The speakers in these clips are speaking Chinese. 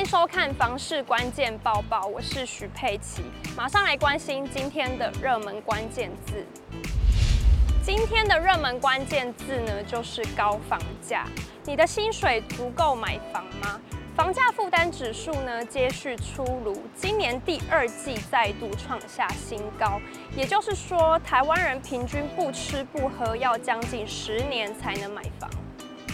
迎收看《房市关键报报》，我是徐佩琪，马上来关心今天的热门关键字。今天的热门关键字呢，就是高房价。你的薪水足够买房吗？房价负担指数呢，接续出炉，今年第二季再度创下新高。也就是说，台湾人平均不吃不喝要将近十年才能买房。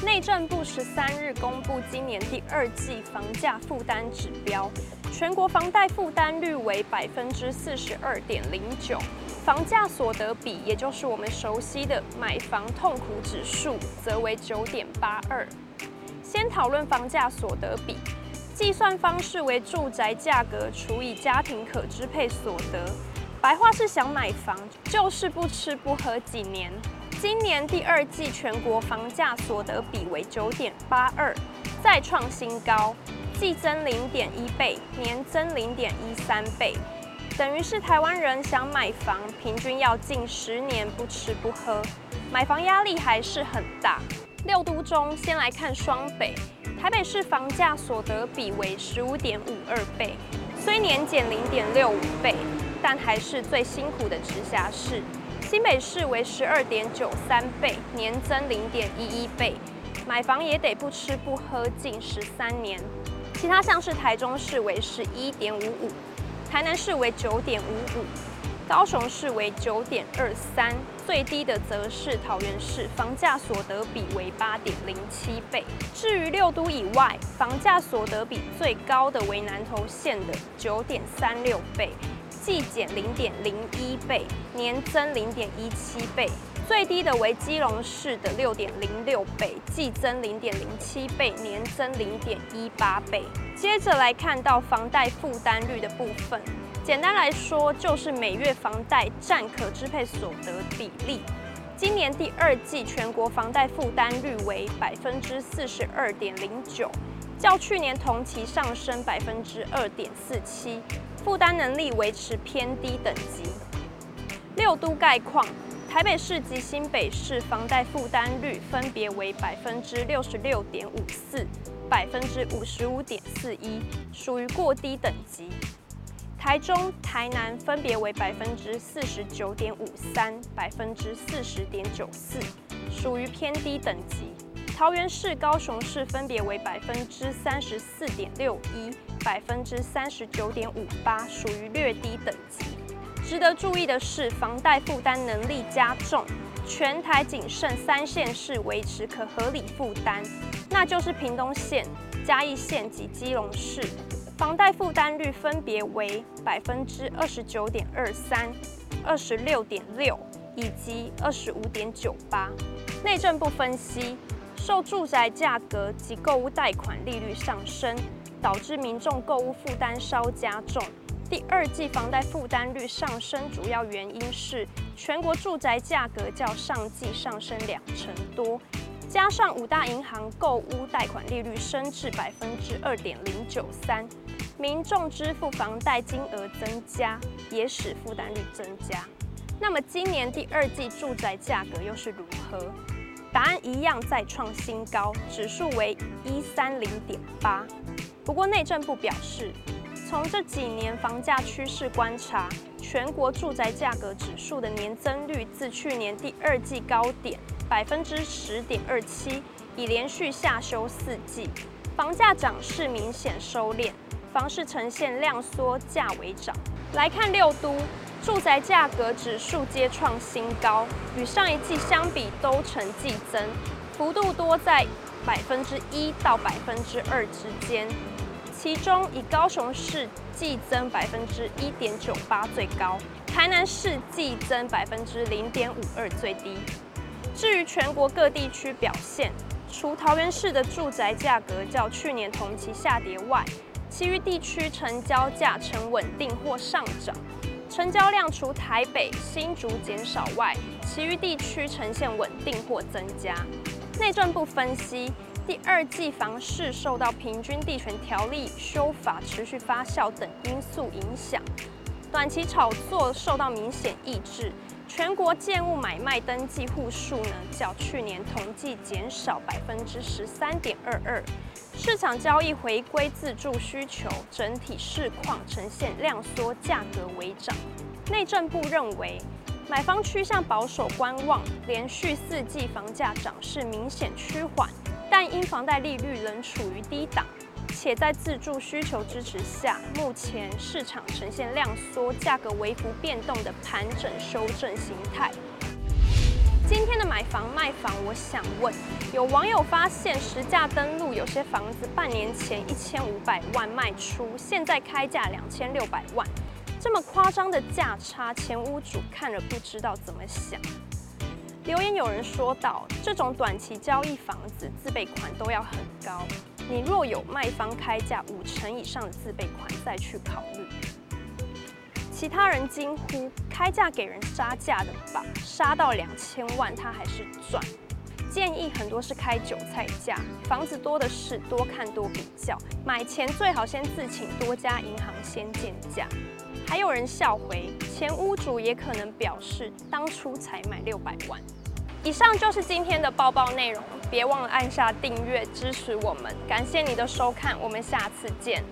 内政部十三日公布今年第二季房价负担指标，全国房贷负担率为百分之四十二点零九，房价所得比，也就是我们熟悉的买房痛苦指数，则为九点八二。先讨论房价所得比，计算方式为住宅价格除以家庭可支配所得，白话是想买房，就是不吃不喝几年。今年第二季全国房价所得比为九点八二，再创新高，季增零点一倍，年增零点一三倍，等于是台湾人想买房，平均要近十年不吃不喝，买房压力还是很大。六都中，先来看双北，台北市房价所得比为十五点五二倍，虽年减零点六五倍，但还是最辛苦的直辖市。新北市为十二点九三倍，年增零点一一倍，买房也得不吃不喝近十三年。其他像是台中市为十一点五五，台南市为九点五五，高雄市为九点二三，最低的则是桃园市，房价所得比为八点零七倍。至于六都以外，房价所得比最高的为南投县的九点三六倍。季减零点零一倍，年增零点一七倍，最低的为基隆市的六点零六倍，季增零点零七倍，年增零点一八倍。接着来看到房贷负担率的部分，简单来说就是每月房贷占可支配所得比例。今年第二季全国房贷负担率为百分之四十二点零九，较去年同期上升百分之二点四七。负担能力维持偏低等级。六都概况，台北市及新北市房贷负担率分别为百分之六十六点五四、百分之五十五点四一，属于过低等级。台中、台南分别为百分之四十九点五三、百分之四十点九四，属于偏低等级。桃园市、高雄市分别为百分之三十四点六一、百分之三十九点五八，属于略低等级。值得注意的是，房贷负担能力加重，全台仅剩三县市维持可合理负担，那就是屏东县、嘉义县及基隆市。房贷负担率分别为百分之二十九点二三、二十六点六以及二十五点九八。内政部分析。受住宅价格及购物贷款利率上升，导致民众购物负担稍加重。第二季房贷负担率上升，主要原因是全国住宅价格较上季上升两成多，加上五大银行购屋贷款利率升至百分之二点零九三，民众支付房贷金额增加，也使负担率增加。那么今年第二季住宅价格又是如何？答案一样再创新高，指数为一三零点八。不过内政部表示，从这几年房价趋势观察，全国住宅价格指数的年增率自去年第二季高点百分之十点二七，已连续下修四季，房价涨势明显收敛，房市呈现量缩价为涨。来看六都。住宅价格指数皆创新高，与上一季相比都呈季增，幅度多在百分之一到百分之二之间。其中以高雄市季增百分之一点九八最高，台南市季增百分之零点五二最低。至于全国各地区表现，除桃园市的住宅价格较去年同期下跌外，其余地区成交价呈稳定或上涨。成交量除台北、新竹减少外，其余地区呈现稳定或增加。内政部分析，第二季房市受到平均地权条例修法持续发酵等因素影响，短期炒作受到明显抑制，全国建物买卖登记户数呢，较去年同季减少百分之十三点二二，市场交易回归自住需求，整体市况呈现量缩，价格微涨。内政部认为，买方趋向保守观望，连续四季房价涨势明显趋缓，但因房贷利率仍处于低档。且在自住需求支持下，目前市场呈现量缩、价格微幅变动的盘整修正形态。今天的买房卖房，我想问，有网友发现实价登录有些房子半年前一千五百万卖出，现在开价两千六百万，这么夸张的价差，前屋主看了不知道怎么想。留言有人说到，这种短期交易房子自备款都要很高。你若有卖方开价五成以上的自备款，再去考虑。其他人惊呼：开价给人杀价的吧？杀到两千万，他还是赚。建议很多是开韭菜价，房子多的是，多看多比较。买前最好先自请多家银行先建价。还有人笑回：前屋主也可能表示，当初才买六百万。以上就是今天的报报内容，别忘了按下订阅支持我们，感谢你的收看，我们下次见。